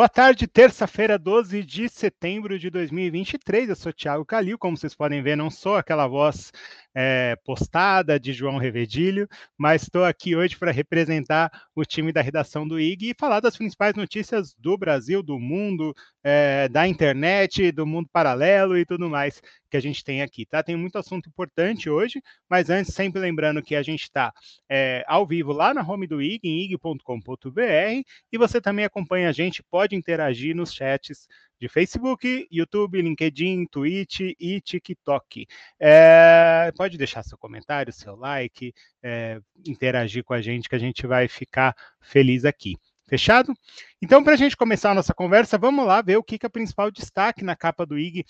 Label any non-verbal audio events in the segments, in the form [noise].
Boa tarde, terça-feira, 12 de setembro de 2023. Eu sou Thiago Calil. Como vocês podem ver, não sou aquela voz é, postada de João Revedilho, mas estou aqui hoje para representar o time da redação do IG e falar das principais notícias do Brasil, do mundo, é, da internet, do mundo paralelo e tudo mais que a gente tem aqui, tá? Tem muito assunto importante hoje, mas antes, sempre lembrando que a gente está é, ao vivo lá na home do IG, em ig.com.br, e você também acompanha a gente, pode interagir nos chats de Facebook, YouTube, LinkedIn, Twitch e TikTok. É, pode deixar seu comentário, seu like, é, interagir com a gente, que a gente vai ficar feliz aqui. Fechado? Então, para a gente começar a nossa conversa, vamos lá ver o que, que é o principal destaque na capa do IG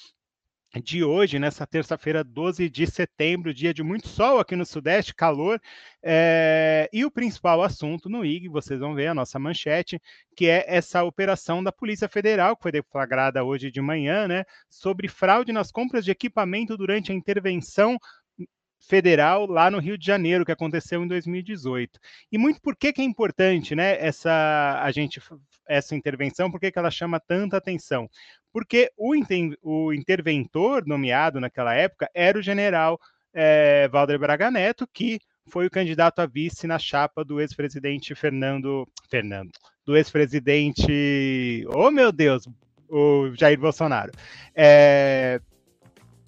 de hoje, nessa terça-feira, 12 de setembro, dia de muito sol aqui no Sudeste, calor. É... E o principal assunto no IG, vocês vão ver a nossa manchete, que é essa operação da Polícia Federal, que foi deflagrada hoje de manhã, né, sobre fraude nas compras de equipamento durante a intervenção federal lá no Rio de Janeiro, que aconteceu em 2018. E muito por que, que é importante né, essa, a gente, essa intervenção, por que, ela chama tanta atenção? Porque o, o interventor nomeado naquela época era o general é, Valder Braga Neto, que foi o candidato a vice na chapa do ex-presidente Fernando. Fernando. Do ex-presidente. Oh, meu Deus! O Jair Bolsonaro. É,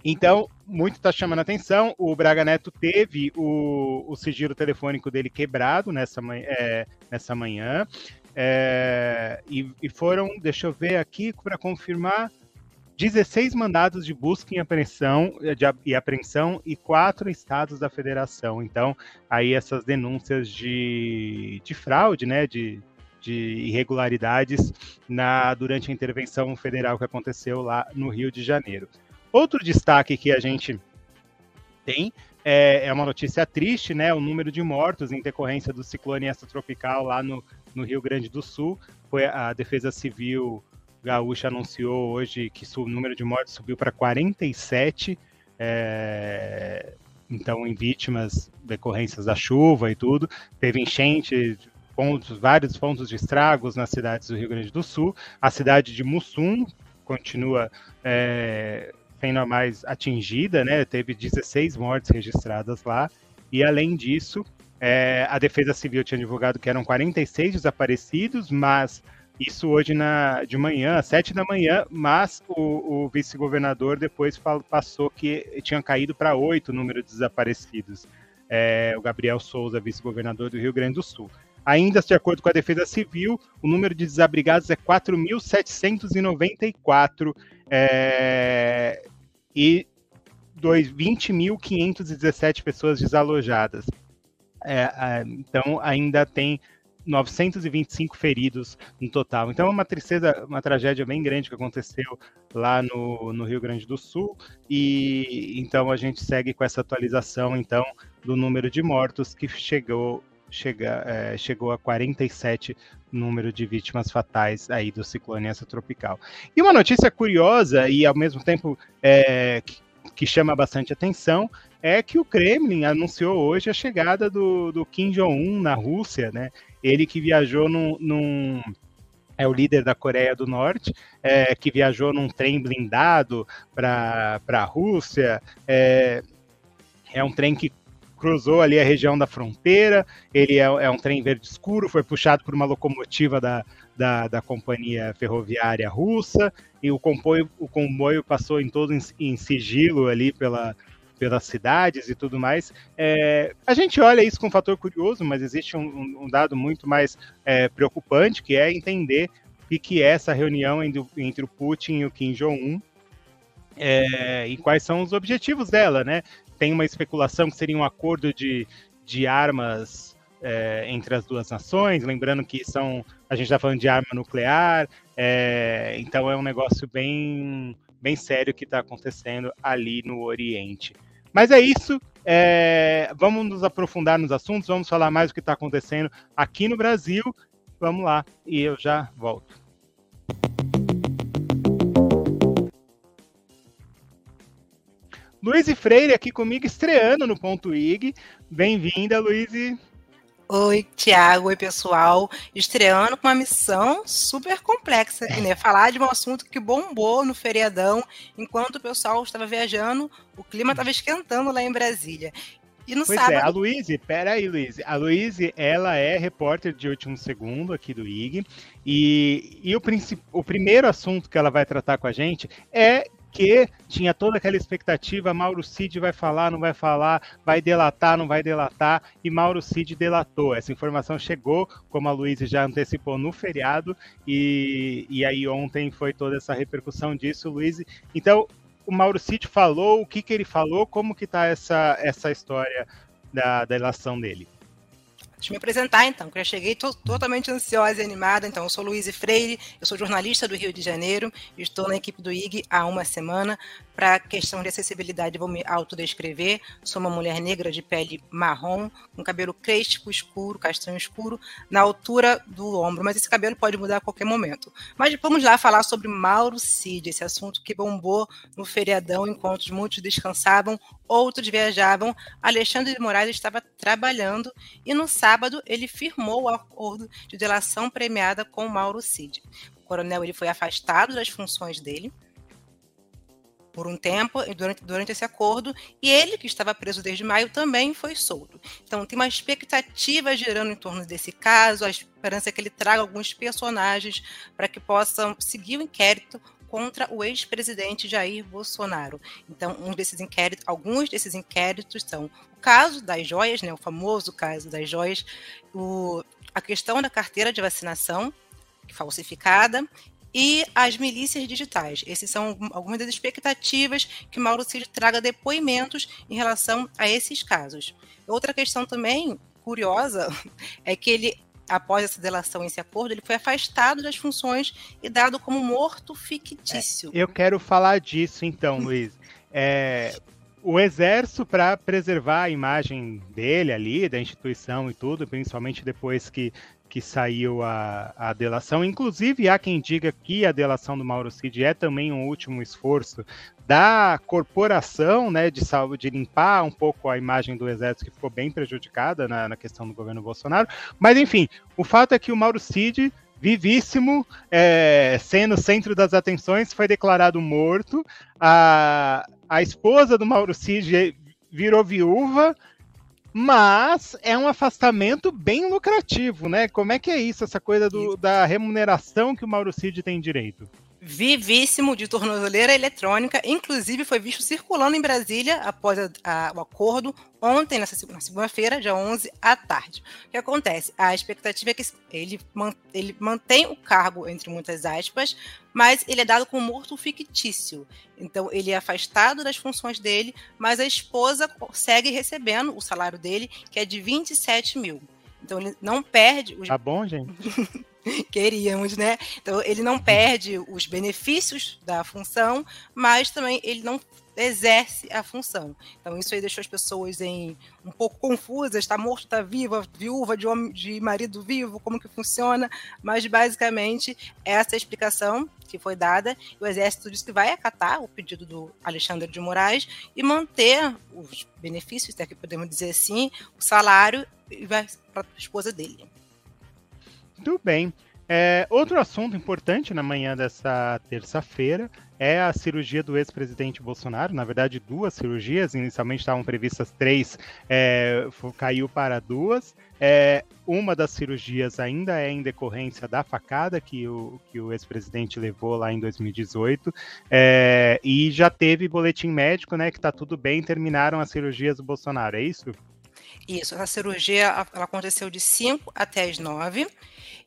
então, muito está chamando a atenção. O Braga Neto teve o, o sigilo telefônico dele quebrado nessa, é, nessa manhã. É, e, e, foram, deixa eu ver aqui para confirmar, 16 mandados de busca e apreensão, de, e apreensão e quatro estados da federação. Então, aí essas denúncias de, de fraude, né, de, de irregularidades na, durante a intervenção federal que aconteceu lá no Rio de Janeiro. Outro destaque que a gente tem é, é, uma notícia triste, né? O número de mortos em decorrência do ciclone extratropical lá no, no Rio Grande do Sul. Foi a Defesa Civil Gaúcha anunciou hoje que o número de mortes subiu para 47. É, então, em vítimas decorrências da chuva e tudo, teve enchente, pontos, vários pontos de estragos nas cidades do Rio Grande do Sul. A cidade de Mussum continua é, sendo a mais atingida, né? Teve 16 mortes registradas lá. E além disso, é, a Defesa Civil tinha divulgado que eram 46 desaparecidos, mas isso hoje na, de manhã, às 7 da manhã, mas o, o vice-governador depois falou, passou que tinha caído para 8 o número de desaparecidos. É, o Gabriel Souza, vice-governador do Rio Grande do Sul. Ainda de acordo com a Defesa Civil, o número de desabrigados é 4.794 é, e 20.517 pessoas desalojadas. É, então, ainda tem 925 feridos no total. Então, é uma tristeza, uma tragédia bem grande que aconteceu lá no, no Rio Grande do Sul. E então a gente segue com essa atualização, então, do número de mortos que chegou chega, é, chegou a 47 número de vítimas fatais aí do ciclone tropical. E uma notícia curiosa e ao mesmo tempo é, que, que, chama bastante atenção é que o Kremlin anunciou hoje a chegada do, do Kim Jong-un na Rússia, né? Ele que viajou num, num é o líder da Coreia do Norte, é, que viajou num trem blindado para a Rússia. É, é um trem que cruzou ali a região da fronteira. Ele é, é um trem verde escuro, foi puxado por uma locomotiva da, da, da companhia ferroviária russa, e o comboio, o comboio passou em todo em, em sigilo ali pela, pelas cidades e tudo mais. É, a gente olha isso com um fator curioso, mas existe um, um dado muito mais é, preocupante, que é entender o que é essa reunião entre, entre o Putin e o Kim Jong-un, é, e quais são os objetivos dela, né? Tem uma especulação que seria um acordo de, de armas é, entre as duas nações, lembrando que são a gente está falando de arma nuclear, é, então é um negócio bem, bem sério que está acontecendo ali no Oriente. Mas é isso. É, vamos nos aprofundar nos assuntos, vamos falar mais do que está acontecendo aqui no Brasil. Vamos lá, e eu já volto. Luiz Freire aqui comigo, estreando no Ponto IG. Bem-vinda, Luiz. Oi, Tiago, oi, pessoal. Estreando com uma missão super complexa aqui, né? Falar de um assunto que bombou no feriadão, enquanto o pessoal estava viajando, o clima estava esquentando lá em Brasília. E no pois sábado... é, a Luíse, peraí, Luíse. A Luíse, ela é repórter de último segundo aqui do IG. E, e o, o primeiro assunto que ela vai tratar com a gente é que tinha toda aquela expectativa, Mauro Cid vai falar, não vai falar, vai delatar, não vai delatar, e Mauro Cid delatou. Essa informação chegou, como a Luísa já antecipou, no feriado, e, e aí ontem foi toda essa repercussão disso, Luiz. Então, o Mauro Cid falou, o que, que ele falou, como que está essa, essa história da, da delação dele? Deixa eu me apresentar então, que eu cheguei totalmente ansiosa e animada. Então, eu sou Luiz Freire, eu sou jornalista do Rio de Janeiro, estou na equipe do IG há uma semana para questão de acessibilidade, vou me autodescrever. Sou uma mulher negra de pele marrom, com cabelo crespo escuro, castanho escuro, na altura do ombro. Mas esse cabelo pode mudar a qualquer momento. Mas vamos lá falar sobre Mauro Cid, esse assunto que bombou no feriadão, enquanto muitos descansavam, outros viajavam. Alexandre de Moraes estava trabalhando e no sábado ele firmou o acordo de delação premiada com Mauro Cid. O coronel ele foi afastado das funções dele por um tempo durante, durante esse acordo, e ele, que estava preso desde maio, também foi solto. Então, tem uma expectativa gerando em torno desse caso, a esperança é que ele traga alguns personagens para que possam seguir o inquérito contra o ex-presidente Jair Bolsonaro. Então, um desses inquéritos, alguns desses inquéritos são o caso das joias, né, o famoso caso das joias, o, a questão da carteira de vacinação falsificada e as milícias digitais. Essas são algumas das expectativas que Mauro Cid traga depoimentos em relação a esses casos. Outra questão também curiosa [laughs] é que ele após essa delação, esse acordo, ele foi afastado das funções e dado como morto fictício. É, eu quero falar disso então, [laughs] Luiz. É, o exército, para preservar a imagem dele ali, da instituição e tudo, principalmente depois que que saiu a, a delação. Inclusive, há quem diga que a delação do Mauro Cid é também um último esforço da corporação, né, de saúde, de limpar um pouco a imagem do exército que ficou bem prejudicada na, na questão do governo Bolsonaro. Mas enfim, o fato é que o Mauro Cid vivíssimo, é, sendo centro das atenções, foi declarado morto. A, a esposa do Mauro Cid virou viúva mas é um afastamento bem lucrativo, né? Como é que é isso, essa coisa do, da remuneração que o Mauro Cid tem direito? Vivíssimo de tornozeleira eletrônica, inclusive foi visto circulando em Brasília após a, a, o acordo ontem, nessa segunda-feira, dia 11, à tarde. O que acontece? A expectativa é que ele, ele mantém o cargo, entre muitas aspas, mas ele é dado como morto fictício. Então, ele é afastado das funções dele, mas a esposa segue recebendo o salário dele, que é de 27 mil. Então, ele não perde... Os... Tá bom, gente? [laughs] [laughs] Queríamos, né? Então, ele não perde os benefícios da função, mas também ele não exerce a função. Então, isso aí deixou as pessoas em um pouco confusas, está morto, está viva, viúva de, homem, de marido vivo, como que funciona, mas basicamente essa é a explicação que foi dada, o Exército disse que vai acatar o pedido do Alexandre de Moraes e manter os benefícios, até que podemos dizer assim, o salário para a esposa dele. Muito bem. É, outro assunto importante na manhã dessa terça-feira é a cirurgia do ex-presidente Bolsonaro. Na verdade, duas cirurgias. Inicialmente estavam previstas três, é, caiu para duas. É, uma das cirurgias ainda é em decorrência da facada que o, que o ex-presidente levou lá em 2018. É, e já teve boletim médico, né? Que está tudo bem, terminaram as cirurgias do Bolsonaro, é isso? Isso, a cirurgia ela aconteceu de 5 até as 9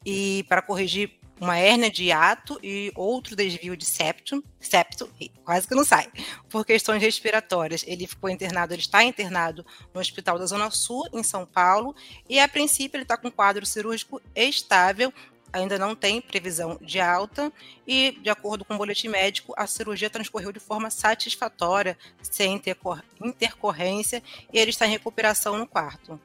e para corrigir uma hérnia de hiato e outro desvio de septo, septo, quase que não sai, por questões respiratórias. Ele ficou internado, ele está internado no Hospital da Zona Sul, em São Paulo, e a princípio ele está com quadro cirúrgico estável, ainda não tem previsão de alta, e de acordo com o boletim médico, a cirurgia transcorreu de forma satisfatória, sem intercorrência, e ele está em recuperação no quarto.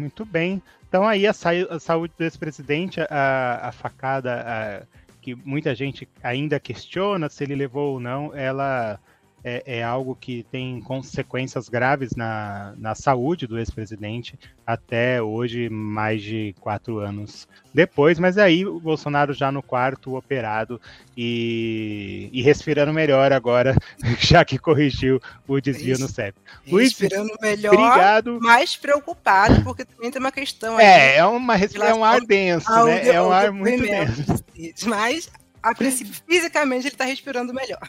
Muito bem. Então aí a, a saúde do ex-presidente, a, a, facada a, que muita gente ainda questiona se ele levou ou não, ela é, é algo que tem consequências graves na, na saúde do ex-presidente até hoje, mais de quatro anos depois. Mas aí o Bolsonaro já no quarto operado e, e respirando melhor agora, [laughs] já que corrigiu o desvio no CEP. Respirando Luiz, melhor, obrigado. mais preocupado, porque também tem uma questão aí. É, é, uma, é um ar denso, né? É um ar muito denso. Mas, a princípio, fisicamente, ele está respirando melhor.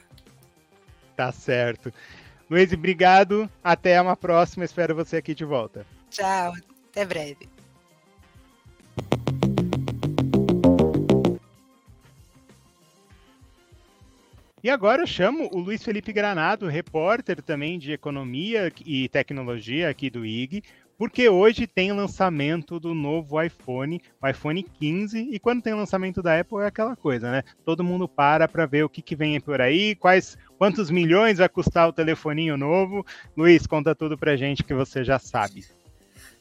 Tá certo. Luiz, obrigado. Até uma próxima. Espero você aqui de volta. Tchau. Até breve. E agora eu chamo o Luiz Felipe Granado, repórter também de economia e tecnologia aqui do IG, porque hoje tem lançamento do novo iPhone, o iPhone 15, e quando tem lançamento da Apple é aquela coisa, né? Todo mundo para para ver o que, que vem por aí, quais, quantos milhões vai custar o telefoninho novo. Luiz, conta tudo pra gente que você já sabe.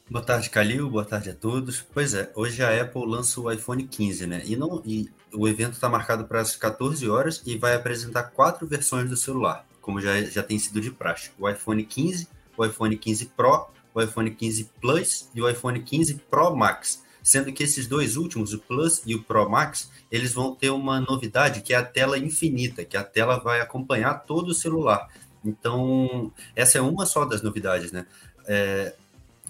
Boa tarde, Calil. Boa tarde a todos. Pois é, hoje a Apple lança o iPhone 15, né? E, não, e o evento está marcado para as 14 horas e vai apresentar quatro versões do celular, como já, já tem sido de praxe: o iPhone 15, o iPhone 15 Pro, o iPhone 15 Plus e o iPhone 15 Pro Max. Sendo que esses dois últimos, o Plus e o Pro Max, eles vão ter uma novidade que é a tela infinita, que a tela vai acompanhar todo o celular. Então, essa é uma só das novidades, né? É,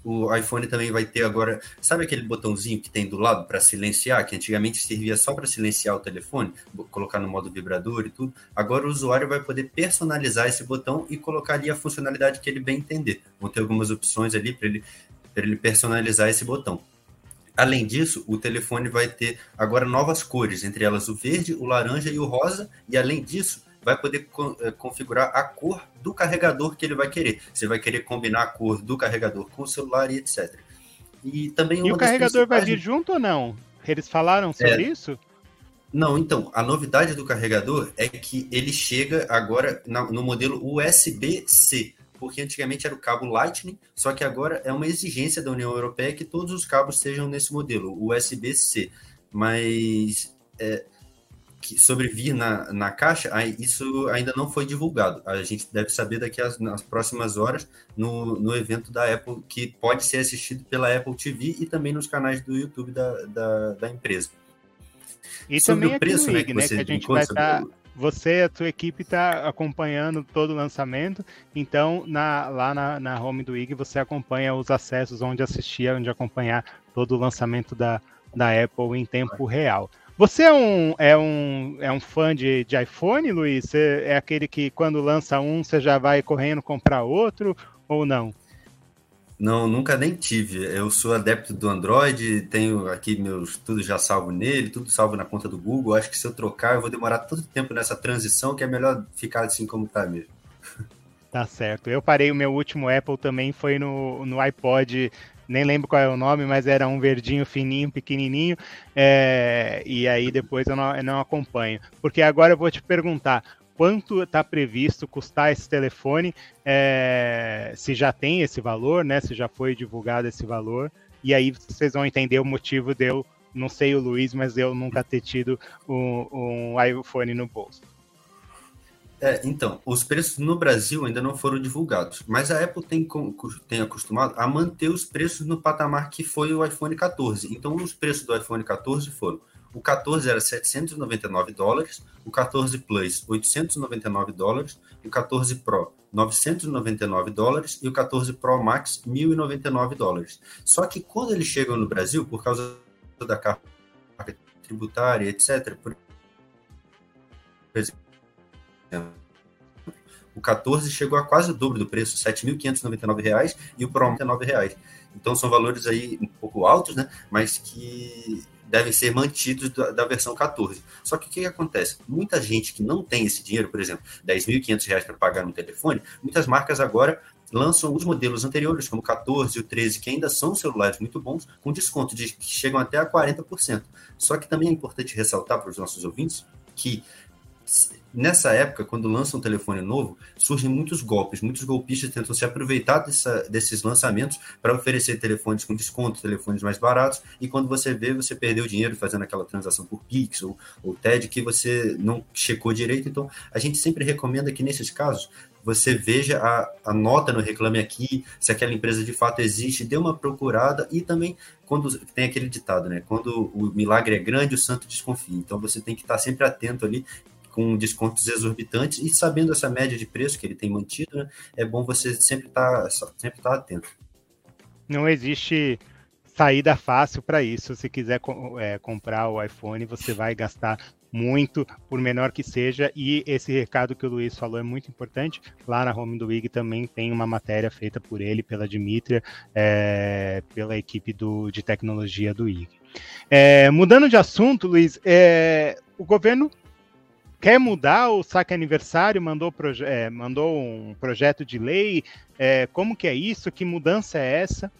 o iPhone também vai ter agora, sabe aquele botãozinho que tem do lado para silenciar, que antigamente servia só para silenciar o telefone, colocar no modo vibrador e tudo. Agora o usuário vai poder personalizar esse botão e colocar ali a funcionalidade que ele bem entender. Vão ter algumas opções ali para ele, ele personalizar esse botão. Além disso, o telefone vai ter agora novas cores, entre elas o verde, o laranja e o rosa, e além disso, vai poder eh, configurar a cor do carregador que ele vai querer. Você vai querer combinar a cor do carregador com o celular e etc. E também e o carregador vai vir junto ou não? Eles falaram sobre é, isso? Não, então, a novidade do carregador é que ele chega agora no modelo USB-C, porque antigamente era o cabo Lightning, só que agora é uma exigência da União Europeia que todos os cabos sejam nesse modelo, USB-C. Mas é, que sobrevir na, na caixa, isso ainda não foi divulgado. A gente deve saber daqui às nas próximas horas no, no evento da Apple, que pode ser assistido pela Apple TV e também nos canais do YouTube da, da, da empresa. E Sobre também o preço, né, que, né, que a gente vai estar... Tá, você, a sua equipe está acompanhando todo o lançamento, então na, lá na, na home do IG você acompanha os acessos onde assistir, onde acompanhar todo o lançamento da, da Apple em tempo real. Você é um, é um, é um fã de, de iPhone, Luiz? Você é aquele que quando lança um, você já vai correndo comprar outro ou não? Não, nunca nem tive. Eu sou adepto do Android, tenho aqui meus tudo já salvo nele, tudo salvo na conta do Google. Acho que se eu trocar, eu vou demorar todo tempo nessa transição, que é melhor ficar assim como está mesmo. Tá certo. Eu parei o meu último Apple também foi no, no iPod nem lembro qual é o nome, mas era um verdinho fininho, pequenininho, é, e aí depois eu não, eu não acompanho. Porque agora eu vou te perguntar, quanto está previsto custar esse telefone, é, se já tem esse valor, né? Se já foi divulgado esse valor, e aí vocês vão entender o motivo de eu, não sei o Luiz, mas eu nunca ter tido um, um iPhone no bolso. É, então, os preços no Brasil ainda não foram divulgados, mas a Apple tem, tem acostumado a manter os preços no patamar que foi o iPhone 14. Então, os preços do iPhone 14 foram: o 14 era 799 dólares, o 14 Plus 899 dólares, o 14 Pro 999 dólares e o 14 Pro Max 1.099 dólares. Só que quando eles chegam no Brasil, por causa da carga tributária, etc., por exemplo, o 14 chegou a quase o dobro do preço, R$ 7.599 e o Pro R$ 99. Então são valores aí um pouco altos, né? Mas que devem ser mantidos da, da versão 14. Só que o que, que, acontece? Muita gente que não tem esse dinheiro, por exemplo, R$ 10.500 para pagar no telefone, muitas marcas agora lançam os modelos anteriores, como o 14 e o 13, que ainda são celulares muito bons, com desconto de que chegam até a 40%. Só que também é importante ressaltar para os nossos ouvintes que nessa época, quando lança um telefone novo, surgem muitos golpes. Muitos golpistas tentam se aproveitar dessa, desses lançamentos para oferecer telefones com desconto, telefones mais baratos, e quando você vê, você perdeu dinheiro fazendo aquela transação por Pix ou, ou TED que você não checou direito. Então, a gente sempre recomenda que, nesses casos, você veja a, a nota no Reclame Aqui, se aquela empresa de fato existe, dê uma procurada e também quando tem aquele ditado, né? Quando o milagre é grande, o santo desconfia. Então você tem que estar sempre atento ali com descontos exorbitantes e sabendo essa média de preço que ele tem mantido, né, é bom você sempre estar tá, sempre tá atento. Não existe saída fácil para isso. Se quiser é, comprar o iPhone, você vai gastar muito, por menor que seja. E esse recado que o Luiz falou é muito importante. Lá na home do Wig também tem uma matéria feita por ele, pela Dimitria, é, pela equipe do, de tecnologia do Wig. É, mudando de assunto, Luiz, é, o governo quer mudar o saque aniversário, mandou, é, mandou um projeto de lei. É, como que é isso? Que mudança é essa?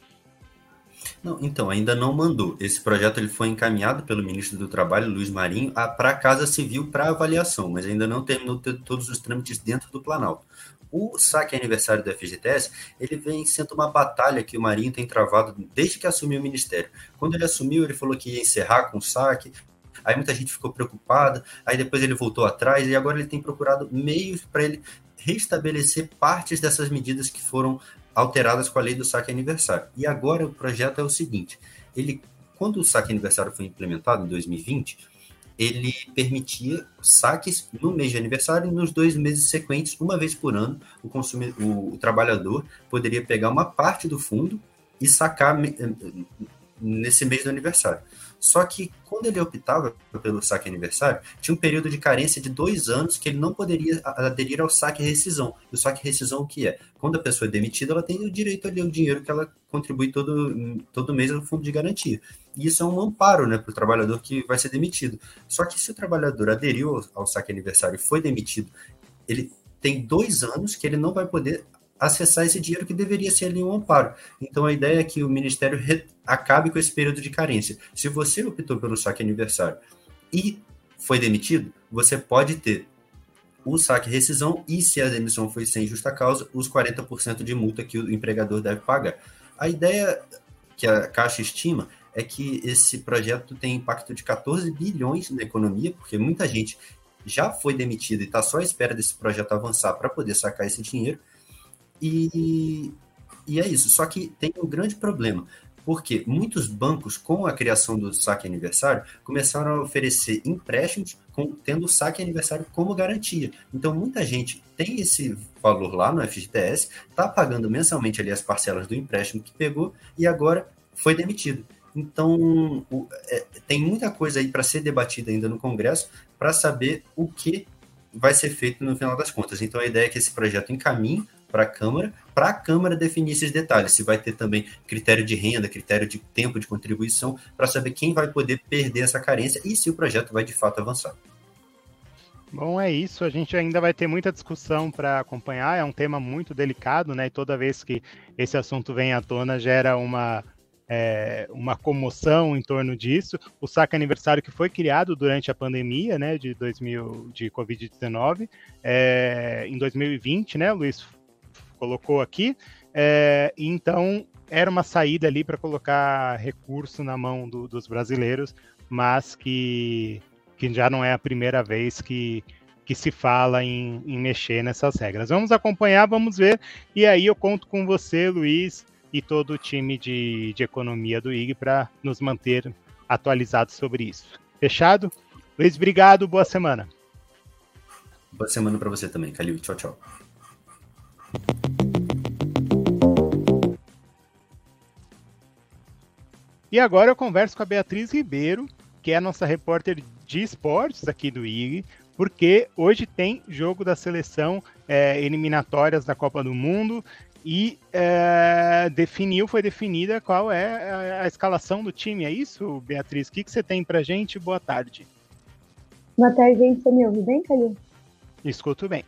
Não, então, ainda não mandou. Esse projeto ele foi encaminhado pelo ministro do Trabalho, Luiz Marinho, para a Casa Civil para avaliação, mas ainda não terminou todos os trâmites dentro do Planalto. O saque aniversário do FGTS, ele vem sendo uma batalha que o Marinho tem travado desde que assumiu o ministério. Quando ele assumiu, ele falou que ia encerrar com o saque, Aí muita gente ficou preocupada, aí depois ele voltou atrás e agora ele tem procurado meios para ele restabelecer partes dessas medidas que foram alteradas com a lei do saque aniversário. E agora o projeto é o seguinte: ele, quando o saque aniversário foi implementado em 2020, ele permitia saques no mês de aniversário e nos dois meses sequentes, uma vez por ano, o, consumidor, o, o trabalhador poderia pegar uma parte do fundo e sacar nesse mês do aniversário. Só que quando ele optava pelo saque aniversário, tinha um período de carência de dois anos que ele não poderia aderir ao saque rescisão. O saque rescisão o que é? Quando a pessoa é demitida, ela tem o direito ali ao dinheiro que ela contribui todo, todo mês no fundo de garantia. E isso é um amparo né, para o trabalhador que vai ser demitido. Só que se o trabalhador aderiu ao, ao saque aniversário e foi demitido, ele tem dois anos que ele não vai poder acessar esse dinheiro que deveria ser ali um amparo. Então a ideia é que o Ministério acabe com esse período de carência. Se você optou pelo saque aniversário e foi demitido, você pode ter o saque rescisão e, se a demissão foi sem justa causa, os 40% de multa que o empregador deve pagar. A ideia que a Caixa estima é que esse projeto tem impacto de 14 bilhões na economia, porque muita gente já foi demitida e está só à espera desse projeto avançar para poder sacar esse dinheiro. E, e é isso. Só que tem um grande problema, porque muitos bancos, com a criação do saque aniversário, começaram a oferecer empréstimos com, tendo o saque aniversário como garantia. Então, muita gente tem esse valor lá no FGTS, está pagando mensalmente ali as parcelas do empréstimo que pegou e agora foi demitido. Então, o, é, tem muita coisa aí para ser debatida ainda no Congresso para saber o que vai ser feito no final das contas. Então, a ideia é que esse projeto encaminhe para a Câmara, para a Câmara definir esses detalhes, se vai ter também critério de renda, critério de tempo de contribuição, para saber quem vai poder perder essa carência e se o projeto vai de fato avançar. Bom, é isso. A gente ainda vai ter muita discussão para acompanhar. É um tema muito delicado, né? E toda vez que esse assunto vem à tona, gera uma, é, uma comoção em torno disso. O saque aniversário que foi criado durante a pandemia, né? De 2000, de Covid-19, é, em 2020, né, Luiz? Colocou aqui. É, então, era uma saída ali para colocar recurso na mão do, dos brasileiros, mas que, que já não é a primeira vez que, que se fala em, em mexer nessas regras. Vamos acompanhar, vamos ver, e aí eu conto com você, Luiz, e todo o time de, de economia do IG para nos manter atualizados sobre isso. Fechado? Luiz, obrigado, boa semana. Boa semana para você também, Calil. Tchau, tchau. E agora eu converso com a Beatriz Ribeiro, que é a nossa repórter de esportes aqui do IG, porque hoje tem jogo da seleção é, eliminatórias da Copa do Mundo e é, definiu, foi definida qual é a, a, escalação do time. É isso, Beatriz? O que, que você tem pra gente? Boa tarde. Boa tarde, gente. Você me ouve bem, Calil? Escuto bem.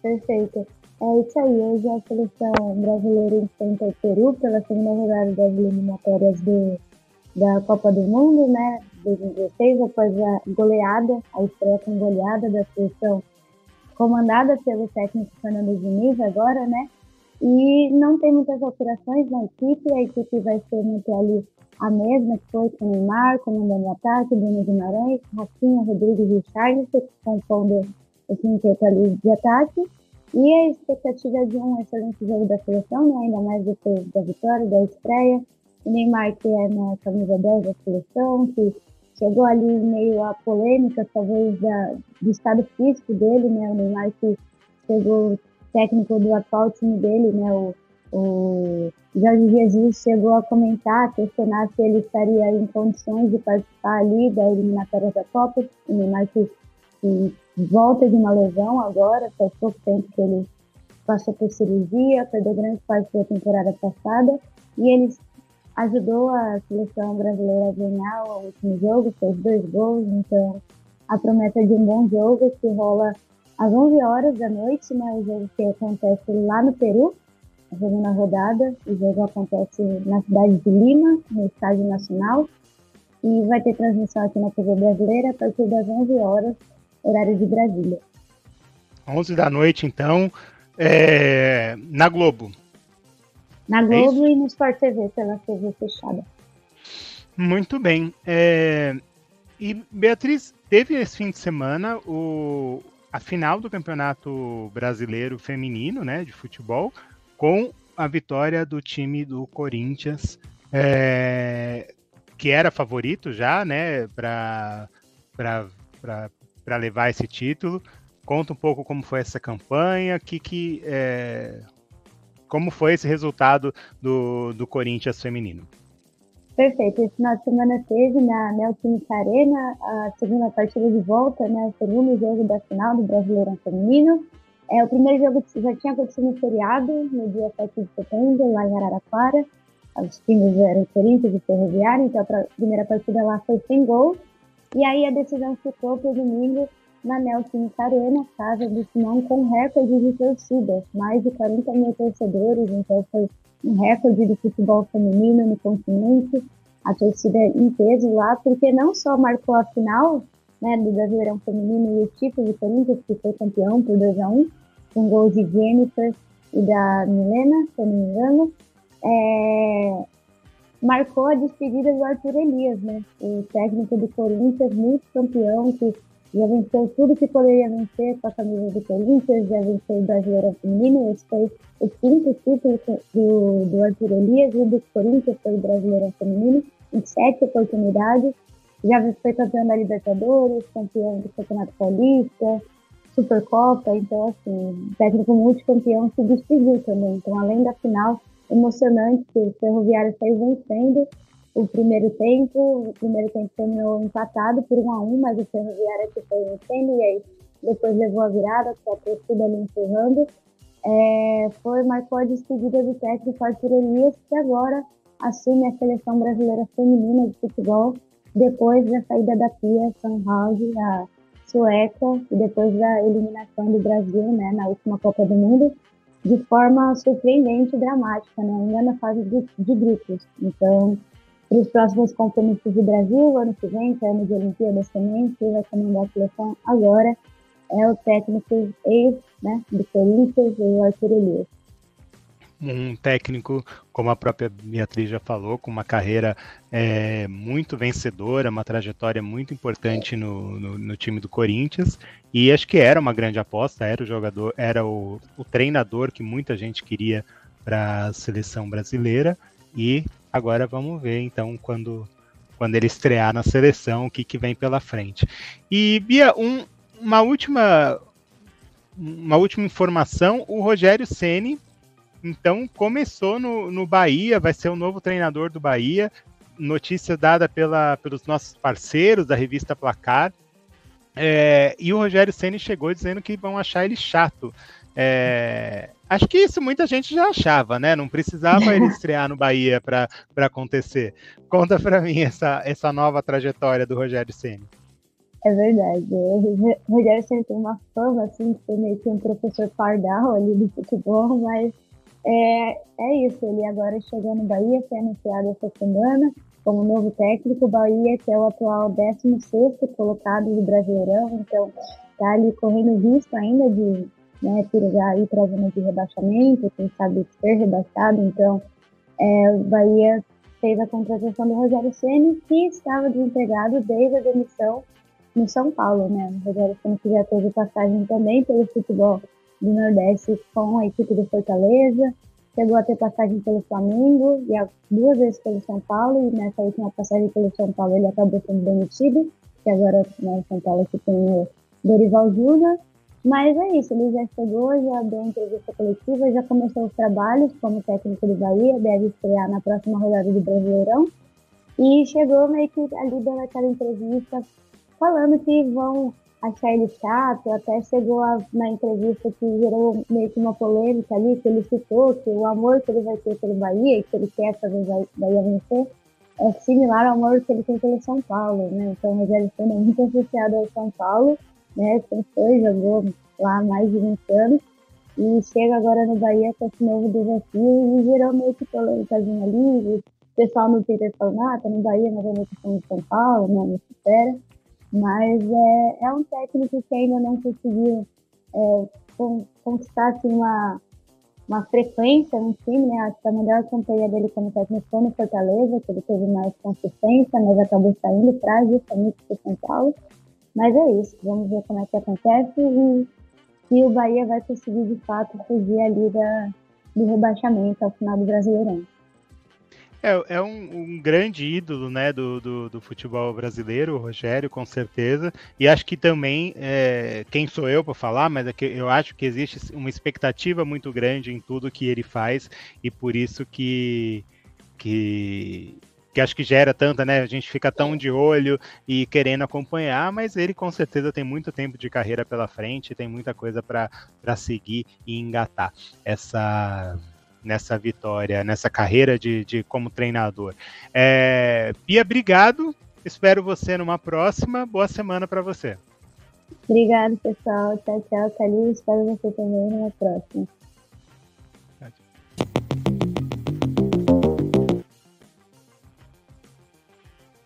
Perfeito. É isso aí, hoje a seleção brasileira enfrenta o Peru pela segunda rodada das eliminatórias do, da Copa do Mundo, né? 2016, após a goleada, a estreia com goleada da seleção comandada pelo técnico Fernando Diniz agora, né? E não tem muitas alterações na equipe, a equipe vai ser manter ali a mesma que foi com Neymar, comandando o ataque, Bruno Guimarães, Rafinha, Rodrigues e Charles, compondo o quinteto ali de ataque. E a expectativa de um excelente jogo da seleção, né? ainda mais depois da vitória, da estreia. O Neymar, que é na camisa 10 da seleção, que chegou ali meio a polêmica, talvez, da, do estado físico dele, né? O Neymar que chegou técnico do atual time dele, né? O, o Jorge Jesus chegou a comentar, questionar se ele estaria em condições de participar ali da eliminatória da Copa. O Neymar que, volta de uma lesão agora, faz pouco tempo que ele passou por cirurgia, perdeu grande parte da temporada passada e ele ajudou a seleção brasileira a ganhar o último jogo, fez dois gols, então a promessa de um bom jogo que rola às 11 horas da noite, né, o jogo que acontece lá no Peru, a segunda rodada, o jogo acontece na cidade de Lima, no Estádio Nacional, e vai ter transmissão aqui na TV brasileira a partir das 11 horas, horário de Brasília. 11 da noite, então, é... na Globo. Na é Globo é e no Sport TV, pela TV fechada. Muito bem. É... E Beatriz, teve esse fim de semana o... a final do Campeonato Brasileiro Feminino, né, de futebol, com a vitória do time do Corinthians, é... que era favorito já, né, para levar esse título. Conta um pouco como foi essa campanha, que, que é, como foi esse resultado do, do Corinthians feminino? Perfeito. Esse final de semana teve na Neoquímica Arena a segunda partida de volta, né, o segundo jogo da final do Brasileirão Feminino. É, o primeiro jogo já tinha acontecido no feriado, no dia 7 de setembro, lá em Araraquara. Os times eram Corinthians e Ferroviário, então a primeira partida lá foi sem gol. E aí a decisão ficou para domingo na Nelson Arena, casa do Simão, com recorde de torcida, mais de 40 mil torcedores, então foi um recorde de futebol feminino no continente, a torcida em peso lá, porque não só marcou a final né, do Brasileirão Feminino e o título do Corinthians, que foi campeão por 2 a 1 com gols de Jennifer e da Milena, se eu não me engano, é, marcou a despedida do Arthur Elias, né, o técnico do Corinthians, muito campeão, que já venceu tudo que poderia vencer com a camisa do Corinthians, já venceu o Brasileiro Feminino, esse foi o quinto título do, do Arthur Elias e do Corinthians pelo Brasileiro Feminino, em sete oportunidades. Já foi campeão da Libertadores, campeão do Campeonato Paulista, Supercopa, então assim, técnico multicampeão se despediu também. Então, além da final emocionante que o Ferroviário saiu vencendo, o primeiro tempo. O primeiro tempo terminou empatado por 1 a 1 mas o Ferroviária que foi vencendo e aí depois levou a virada, com a torcida ali empurrando. É, foi, marcou a despedida do técnico Arthur Elias, que agora assume a seleção brasileira feminina de futebol, depois da saída da Pia Sanhage, a sueca, e depois da eliminação do Brasil né, na última Copa do Mundo, de forma surpreendente e dramática, né, ainda na fase de, de grupos. Então, para os próximos compromissos do Brasil, ano que vem, que é ano de Olimpíadas também, que vai comandar a seleção agora, é o técnico ex né, do Corinthians, o Arthur Elias. Um técnico, como a própria Beatriz já falou, com uma carreira é, muito vencedora, uma trajetória muito importante no, no, no, time do Corinthians, e acho que era uma grande aposta, era o jogador, era o, o treinador que muita gente queria para a seleção brasileira, e Agora vamos ver, então, quando, quando ele estrear na seleção, o que, que vem pela frente. E, Bia, um, uma última uma última informação, o Rogério Ceni então começou no, no Bahia, vai ser o novo treinador do Bahia. Notícia dada pela, pelos nossos parceiros da revista Placar. É, e o Rogério Ceni chegou dizendo que vão achar ele chato. É, acho que isso muita gente já achava, né? Não precisava ele [laughs] estrear no Bahia para acontecer. Conta para mim essa, essa nova trajetória do Rogério Ceni. É verdade. O Rogério Ceni tem uma fama assim de ser meio que um professor pardal ali do futebol, mas é, é isso. Ele agora chegou no Bahia, foi anunciado essa semana. como novo técnico, Bahia, que é o atual 16 colocado do Brasileirão, então está ali correndo risco ainda de né, já ir para zona de rebaixamento, quem sabe ser rebaixado, então é, o Bahia fez a contratação do Rogério Ceni que estava desempregado desde a demissão no São Paulo, né? O Rogério Ceni que já teve passagem também pelo futebol do Nordeste com a equipe do Fortaleza, chegou a ter passagem pelo Flamengo e duas vezes pelo São Paulo, e nessa última passagem pelo São Paulo ele acabou sendo demitido, que agora né, São Paulo que tem o Dorival Júnior. Mas é isso, ele já chegou, já deu entrevista coletiva, já começou os trabalhos como técnico do Bahia, deve estrear na próxima rodada do Brasileirão. E chegou meio que ali dando aquela entrevista falando que vão achar ele chato, até chegou a, na entrevista que gerou meio que uma polêmica ali, que ele citou que o amor que ele vai ter pelo Bahia, que ele quer fazer o Bahia vencer, é similar ao amor que ele tem pelo São Paulo, né? Então o Rogério Senna é muito associado ao São Paulo, né? Foi, jogou lá mais de 20 anos, e chega agora no Bahia com esse novo desafio e gerou meio que polêmicazinha ali, o pessoal no Twitter falando, ah, tá no Bahia, mas é uma questão de São Paulo, não, não se espera. Mas é, é um técnico que ainda não conseguiu é, conquistar assim, uma, uma frequência no time, né? Acho que a melhor campanha dele como técnico foi no Fortaleza, que ele teve mais consistência, mas acabou saindo para justamente para São Paulo. Mas é isso, vamos ver como é que acontece e se o Bahia vai conseguir de fato fugir ali da, do rebaixamento ao final do Brasileirão. É, é um, um, grande ídolo né, do, do, do, futebol brasileiro, o Rogério, com certeza. E acho que também, é, quem sou eu para falar, mas é eu acho que existe uma expectativa muito grande em tudo que ele faz, e por isso que, que, que acho que gera tanta, né? A gente fica tão de olho e querendo acompanhar, mas ele com certeza tem muito tempo de carreira pela frente, tem muita coisa para seguir e engatar. Essa nessa vitória, nessa carreira de, de como treinador. É, Pia, obrigado. Espero você numa próxima. Boa semana para você. Obrigado, pessoal. Tchau, tchau, Calil. Espero você também numa próxima.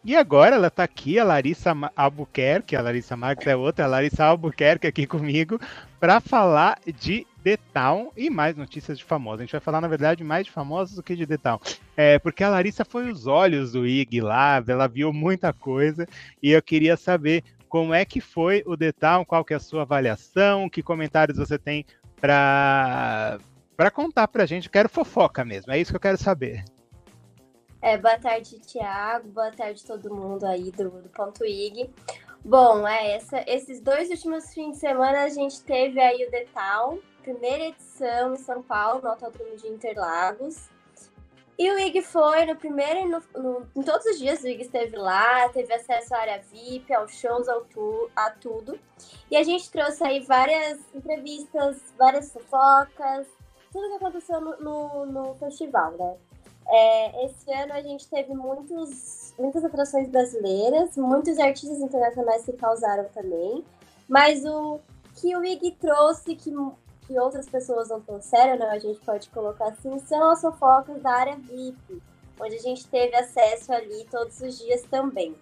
E agora ela está aqui, a Larissa Albuquerque, a Larissa Marques é outra, a Larissa Albuquerque aqui comigo, para falar de The Town e mais notícias de famosos. A gente vai falar, na verdade, mais de famosos do que de The Town. É, porque a Larissa foi os olhos do Ig lá, ela viu muita coisa e eu queria saber como é que foi o The Town, qual que é a sua avaliação, que comentários você tem para para contar para a gente. Eu quero fofoca mesmo, é isso que eu quero saber. É, boa tarde, Tiago. Boa tarde todo mundo aí do, do Ponto IG. Bom, é, essa, esses dois últimos fins de semana a gente teve aí o The Town, primeira edição em São Paulo, no Autódromo de Interlagos. E o IG foi no primeiro no, no, em todos os dias o IG esteve lá, teve acesso à área VIP, aos shows, ao tu, a tudo. E a gente trouxe aí várias entrevistas, várias fofocas, tudo que aconteceu no, no, no festival, né? É, esse ano a gente teve muitos, muitas atrações brasileiras, muitos artistas internacionais que causaram também, mas o que o IG trouxe, que, que outras pessoas não trouxeram, né, a gente pode colocar assim, são as fofocas da área VIP, onde a gente teve acesso ali todos os dias também.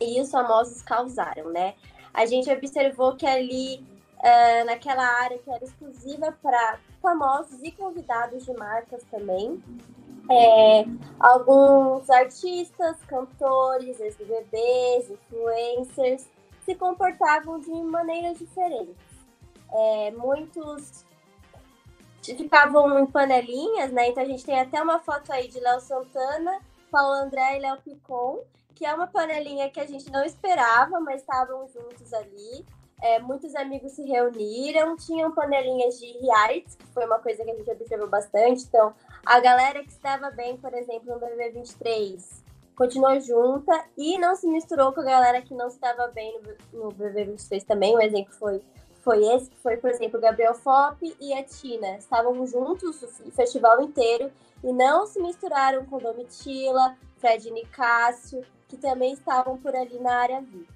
E os famosos causaram, né? A gente observou que ali, uh, naquela área que era exclusiva para famosos e convidados de marcas também, é, alguns artistas, cantores, ex-bebês, influencers se comportavam de maneiras diferentes. É, muitos ficavam em panelinhas, né? Então a gente tem até uma foto aí de Léo Santana, Paulo André e Léo Picon, que é uma panelinha que a gente não esperava, mas estavam juntos ali. É, muitos amigos se reuniram, tinham panelinhas de reality, que foi uma coisa que a gente observou bastante. Então, a galera que estava bem, por exemplo, no BB 23, continuou junta e não se misturou com a galera que não estava bem no, no BB 23 também. Um exemplo foi, foi esse, que foi, por exemplo, Gabriel Fop e a Tina. Estavam juntos o festival inteiro e não se misturaram com Domitila, Fred Nicásio, que também estavam por ali na área VIP.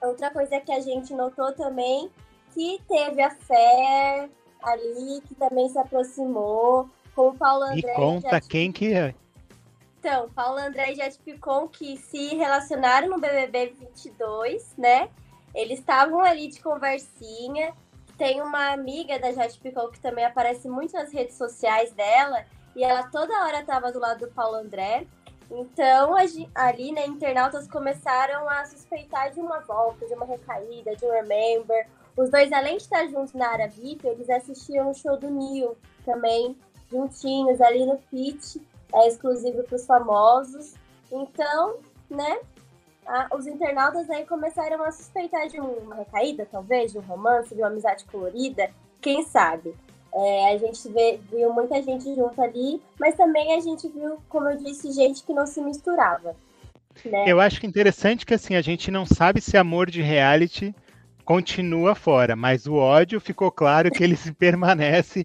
Outra coisa que a gente notou também que teve a Fer ali, que também se aproximou, com o Paulo André. E conta quem que é. Então, Paulo André e Jet Picon que se relacionaram no BBB 22, né? Eles estavam ali de conversinha. Tem uma amiga da Jet Picon que também aparece muito nas redes sociais dela. E ela toda hora estava do lado do Paulo André. Então, ali, né, internautas começaram a suspeitar de uma volta, de uma recaída, de um remember. Os dois, além de estar juntos na área VIP, eles assistiam o show do Neil também, juntinhos ali no pitch, é exclusivo para os famosos. Então, né, a, os internautas aí começaram a suspeitar de uma recaída, talvez, de um romance, de uma amizade colorida, quem sabe. É, a gente vê, viu muita gente junto ali, mas também a gente viu, como eu disse, gente que não se misturava. Né? Eu acho que interessante que assim, a gente não sabe se amor de reality continua fora, mas o ódio ficou claro que ele [laughs] se permanece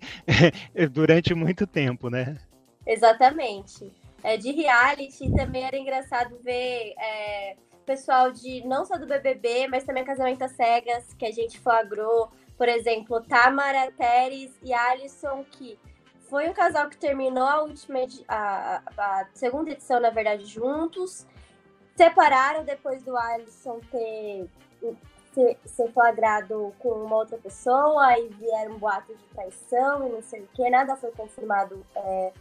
durante muito tempo, né? Exatamente. É, de reality também era engraçado ver é, pessoal de não só do BBB, mas também Casamento às Cegas, que a gente flagrou. Por exemplo, Tamara, Teres e Alisson, que foi um casal que terminou a última a, a segunda edição, na verdade, juntos. Separaram depois do Alisson ter ser, ser flagrado com uma outra pessoa e vieram boatos de traição e não sei o que, nada foi confirmado é,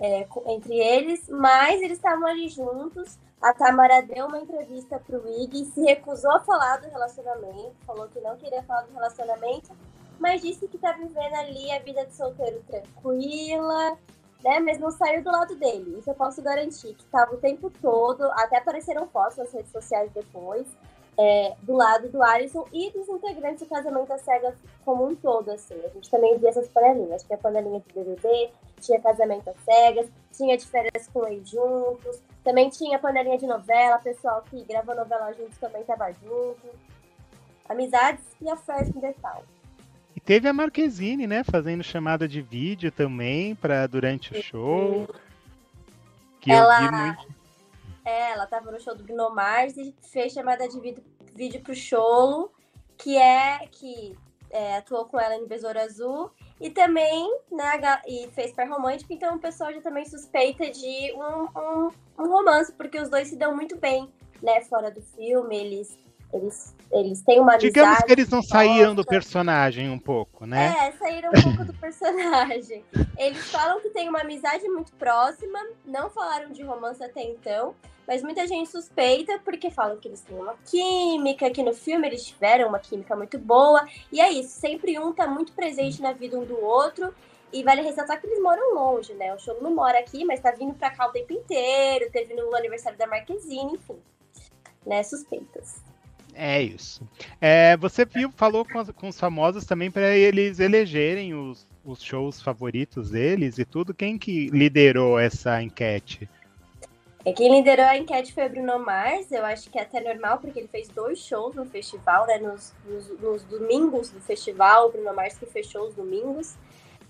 é, entre eles, mas eles estavam ali juntos. A Tamara deu uma entrevista para o Ig e se recusou a falar do relacionamento, falou que não queria falar do relacionamento, mas disse que está vivendo ali a vida de solteiro tranquila, né? Mas não saiu do lado dele. Isso eu posso garantir, que estava o tempo todo, até apareceram fotos nas redes sociais depois, é, do lado do Alisson e dos integrantes do Casamento às Cegas como um todo, assim. A gente também via essas panelinhas. Tinha panelinha de BBB, tinha Casamento às Cegas, tinha de férias com eles juntos, também tinha panelinha de novela, pessoal que gravou novela juntos também estava junto. Amizades e a festa em detalhe. E teve a Marquezine, né, fazendo chamada de vídeo também para durante o show. Que ela... eu vi muito é, ela tava no show do Bruno Mars e fez chamada de vídeo, vídeo pro Cholo, que é que é, atuou com ela em Besouro Azul e também né, e fez par romântico, então o pessoal já também suspeita de um, um, um romance, porque os dois se dão muito bem, né, fora do filme, eles eles, eles têm uma amizade. Digamos que eles não saíram do personagem um pouco, né? É, saíram um pouco do personagem. Eles falam que tem uma amizade muito próxima, não falaram de romance até então, mas muita gente suspeita porque falam que eles têm uma química, que no filme eles tiveram uma química muito boa. E é isso, sempre um tá muito presente na vida um do outro. E vale ressaltar que eles moram longe, né? O show não mora aqui, mas tá vindo pra cá o tempo inteiro, teve no aniversário da Marquezine, enfim. Né, suspeitas. É isso. É, você viu, falou com, com os famosos também para eles elegerem os, os shows favoritos deles e tudo. Quem que liderou essa enquete? É, quem liderou a enquete foi o Bruno Mars, eu acho que é até normal, porque ele fez dois shows no festival, né? Nos, nos, nos domingos do festival, o Bruno Mars que fechou os domingos.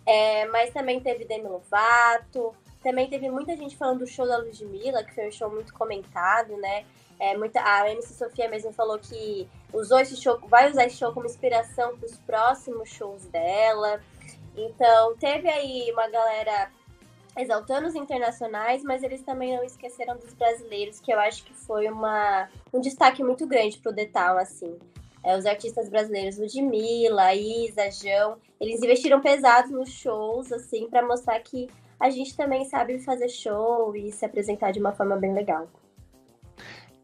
É, mas também teve Demi Lovato, também teve muita gente falando do show da Ludmilla, que foi um show muito comentado, né? É, muita, a MC Sofia mesmo falou que usou esse show, vai usar esse show como inspiração para os próximos shows dela. Então, teve aí uma galera exaltando os internacionais, mas eles também não esqueceram dos brasileiros, que eu acho que foi uma, um destaque muito grande para o Detal, assim. É, os artistas brasileiros, Ludmilla, Isa, João, eles investiram pesado nos shows, assim, para mostrar que a gente também sabe fazer show e se apresentar de uma forma bem legal.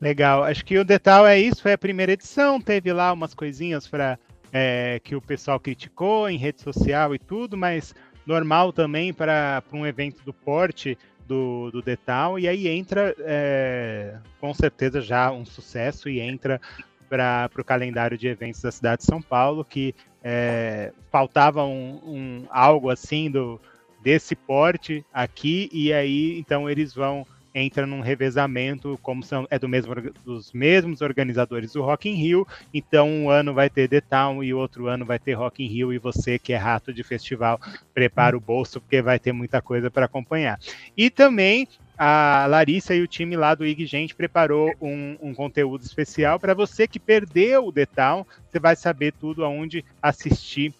Legal. Acho que o Detal é isso. Foi a primeira edição. Teve lá umas coisinhas para é, que o pessoal criticou em rede social e tudo, mas normal também para um evento do porte do, do Detal. E aí entra, é, com certeza, já um sucesso e entra para o calendário de eventos da cidade de São Paulo, que é, faltava um, um, algo assim do desse porte aqui, e aí então eles vão entra num revezamento, como são, é do mesmo, dos mesmos organizadores do Rock in Rio, então um ano vai ter The Town e outro ano vai ter Rock in Rio, e você que é rato de festival, prepara o bolso, porque vai ter muita coisa para acompanhar. E também a Larissa e o time lá do IG Gente preparou um, um conteúdo especial para você que perdeu o The Town, você vai saber tudo aonde assistir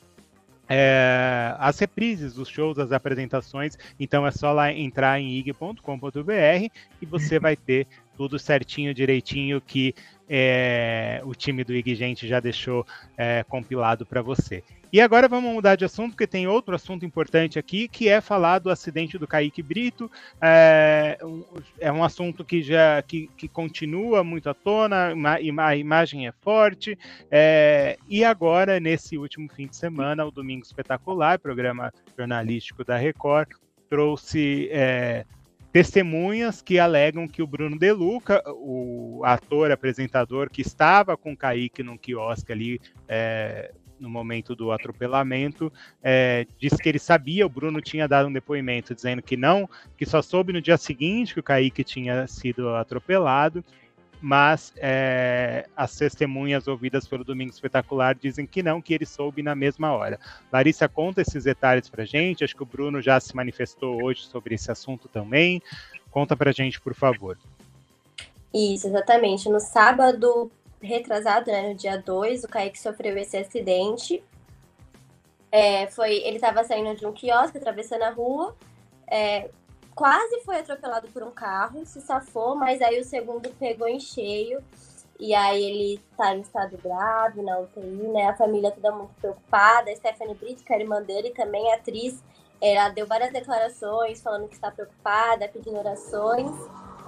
é, as reprises dos shows, as apresentações. Então é só lá entrar em ig.com.br e você vai ter tudo certinho, direitinho que é, o time do IG Gente já deixou é, compilado para você. E agora vamos mudar de assunto, porque tem outro assunto importante aqui, que é falar do acidente do Kaique Brito. É um, é um assunto que já que, que continua muito à tona, a imagem é forte. É, e agora, nesse último fim de semana, o Domingo Espetacular, programa jornalístico da Record, trouxe é, testemunhas que alegam que o Bruno De Luca, o ator apresentador que estava com o Kaique num quiosque ali é, no momento do atropelamento, é, disse que ele sabia, o Bruno tinha dado um depoimento dizendo que não, que só soube no dia seguinte que o Kaique tinha sido atropelado, mas é, as testemunhas ouvidas pelo Domingo Espetacular dizem que não, que ele soube na mesma hora. Larissa, conta esses detalhes para gente, acho que o Bruno já se manifestou hoje sobre esse assunto também. Conta para gente, por favor. Isso, exatamente. No sábado retrasado, né, no dia 2, o Kaique sofreu esse acidente. É, foi, ele estava saindo de um quiosque, atravessando a rua, é, quase foi atropelado por um carro, se safou, mas aí o segundo pegou em cheio. E aí ele tá em estado grave na UTI, né? A família toda muito preocupada. A Stephanie Brito, que é irmã dele, também é atriz, ela deu várias declarações falando que está preocupada, pedindo orações.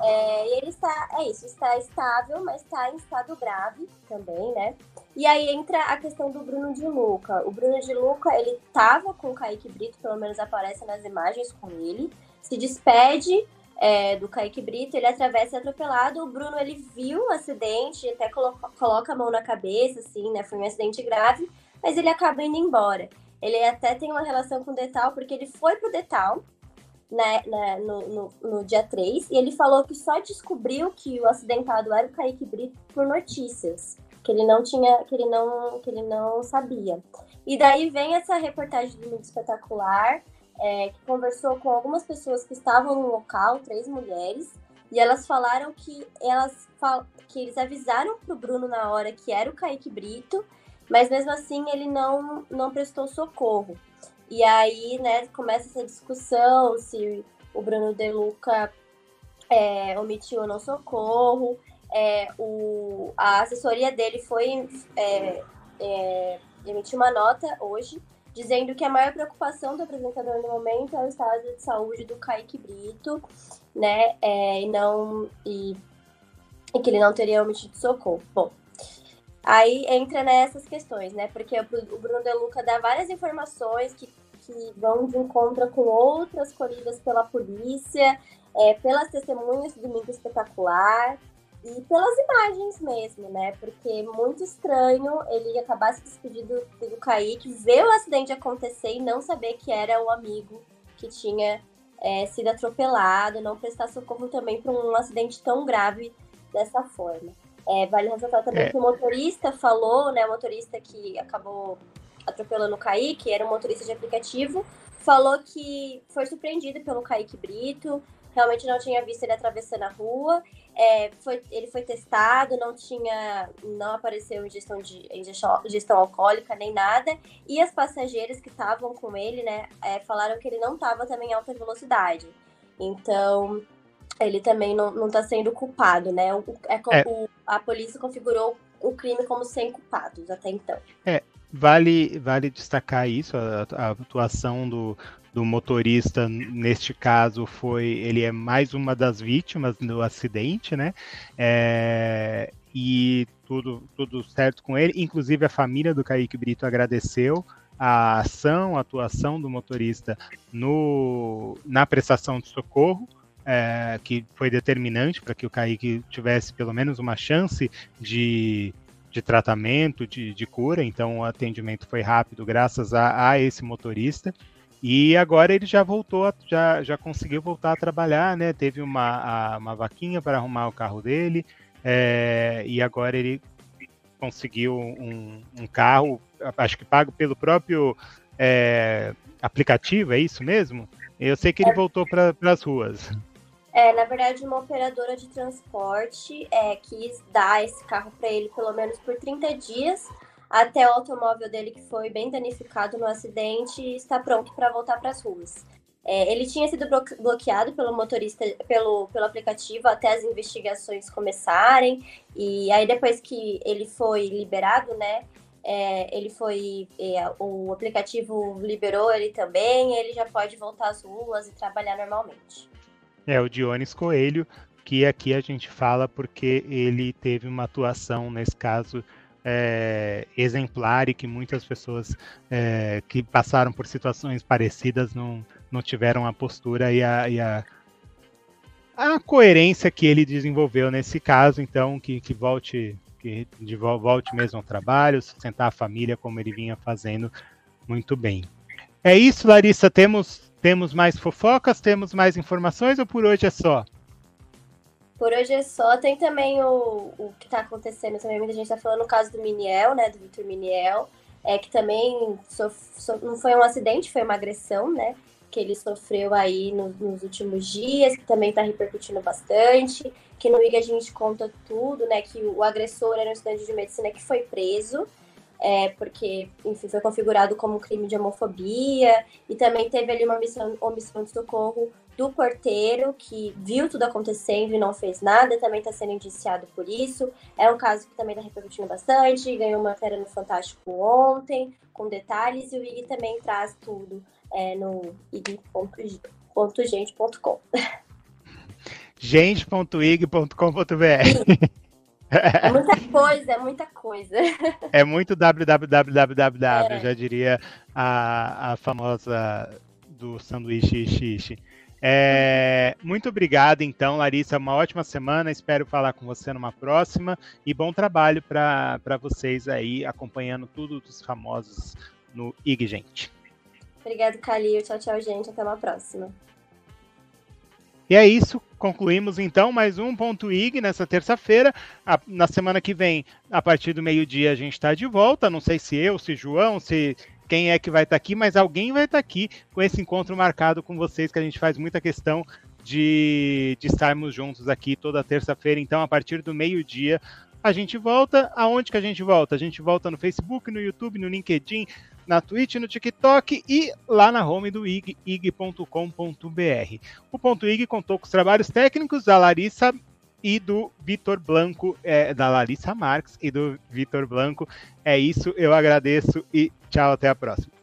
É, e ele está, é isso, está estável, mas está em estado grave também, né? E aí entra a questão do Bruno de Luca. O Bruno de Luca, ele estava com o Kaique Brito, pelo menos aparece nas imagens com ele, se despede é, do Kaique Brito, ele atravessa é atropelado. O Bruno, ele viu o acidente, até coloca, coloca a mão na cabeça, assim, né? Foi um acidente grave, mas ele acaba indo embora. Ele até tem uma relação com o Detal, porque ele foi pro Detal, né, né, no, no, no, dia 3, e ele falou que só descobriu que o acidentado era o Kaique Brito por notícias, que ele não tinha, que ele não, que ele não sabia. E daí vem essa reportagem do Mundo Espetacular, é, que conversou com algumas pessoas que estavam no local, três mulheres, e elas falaram que elas que eles avisaram pro Bruno na hora que era o Kaique Brito, mas mesmo assim ele não, não prestou socorro. E aí, né, começa essa discussão se o Bruno De Luca é, omitiu ou não socorro. É, o, a assessoria dele foi é, é, emitir uma nota hoje dizendo que a maior preocupação do apresentador no momento é o estado de saúde do Kaique Brito, né? É, e não e, e, que ele não teria omitido socorro. Bom, aí entra nessas questões, né? Porque o Bruno De Luca dá várias informações que que vão de encontro com outras colhidas pela polícia, é, pelas testemunhas do Domingo Espetacular e pelas imagens mesmo, né? Porque muito estranho ele acabar se despedindo do Kaique, ver o acidente acontecer e não saber que era um amigo que tinha é, sido atropelado, não prestar socorro também para um acidente tão grave dessa forma. É, vale ressaltar também é. que o motorista falou, né? O motorista que acabou atropelando o Kaique, era um motorista de aplicativo, falou que foi surpreendido pelo Kaique Brito, realmente não tinha visto ele atravessando a rua. É, foi, ele foi testado, não tinha, não apareceu ingestão de ingestão, ingestão alcoólica nem nada. E as passageiras que estavam com ele, né, é, falaram que ele não estava também em alta velocidade. Então, ele também não está sendo culpado, né? O, é, é. O, a polícia configurou o crime como sem culpados até então. É, Vale, vale destacar isso, a, a atuação do, do motorista neste caso foi ele é mais uma das vítimas do acidente, né? É, e tudo, tudo certo com ele. Inclusive a família do Kaique Brito agradeceu a ação, a atuação do motorista no, na prestação de socorro. É, que foi determinante para que o Kaique tivesse pelo menos uma chance de de tratamento, de, de cura, então o atendimento foi rápido graças a, a esse motorista. E agora ele já voltou, já, já conseguiu voltar a trabalhar, né? Teve uma, a, uma vaquinha para arrumar o carro dele, é, e agora ele conseguiu um, um, carro, acho que pago pelo próprio é, aplicativo, é isso mesmo? Eu sei que ele voltou para as ruas. É, na verdade, uma operadora de transporte é, quis dar esse carro para ele pelo menos por 30 dias até o automóvel dele que foi bem danificado no acidente e está pronto para voltar para as ruas. É, ele tinha sido bloqueado pelo motorista, pelo, pelo aplicativo até as investigações começarem, e aí depois que ele foi liberado, né, é, ele foi, é, o aplicativo liberou ele também, ele já pode voltar às ruas e trabalhar normalmente. É, o Dionis Coelho, que aqui a gente fala porque ele teve uma atuação, nesse caso, é, exemplar e que muitas pessoas é, que passaram por situações parecidas não, não tiveram a postura e a, e a, a coerência que ele desenvolveu nesse caso, então que, que volte que de volte mesmo ao trabalho, sustentar a família como ele vinha fazendo muito bem. É isso, Larissa. Temos temos mais fofocas, temos mais informações ou por hoje é só? Por hoje é só. Tem também o, o que está acontecendo também. Muita gente está falando no caso do Miniel, né? Do Vitor Miniel. É que também sof, não foi um acidente, foi uma agressão, né? Que ele sofreu aí no, nos últimos dias, que também está repercutindo bastante. Que no IG a gente conta tudo, né? Que o agressor era um estudante de medicina que foi preso. É, porque, enfim, foi configurado como um crime de homofobia, e também teve ali uma missão, omissão de socorro do porteiro, que viu tudo acontecendo e não fez nada, também está sendo indiciado por isso. É um caso que também está repercutindo bastante, ganhou uma matéria no Fantástico ontem, com detalhes, e o IG também traz tudo é, no ig.gente.com. gente.ig.com.br É muita coisa, é muita coisa. É muito www, é. já diria a, a famosa do sanduíche xixi. É, muito obrigado, então, Larissa. Uma ótima semana. Espero falar com você numa próxima. E bom trabalho para vocês aí, acompanhando tudo dos famosos no IG, gente. Obrigado, Calil. Tchau, tchau, gente. Até uma próxima. E é isso. Concluímos então mais um ponto IG nessa terça-feira. Na semana que vem, a partir do meio-dia, a gente está de volta. Não sei se eu, se João, se quem é que vai estar tá aqui, mas alguém vai estar tá aqui com esse encontro marcado com vocês, que a gente faz muita questão de, de estarmos juntos aqui toda terça-feira. Então, a partir do meio-dia, a gente volta. Aonde que a gente volta? A gente volta no Facebook, no YouTube, no LinkedIn, na Twitch, no TikTok e lá na home do IG, ig.com.br. O Ponto IG contou com os trabalhos técnicos da Larissa e do Vitor Blanco, é, da Larissa Marques e do Vitor Blanco. É isso, eu agradeço e tchau, até a próxima.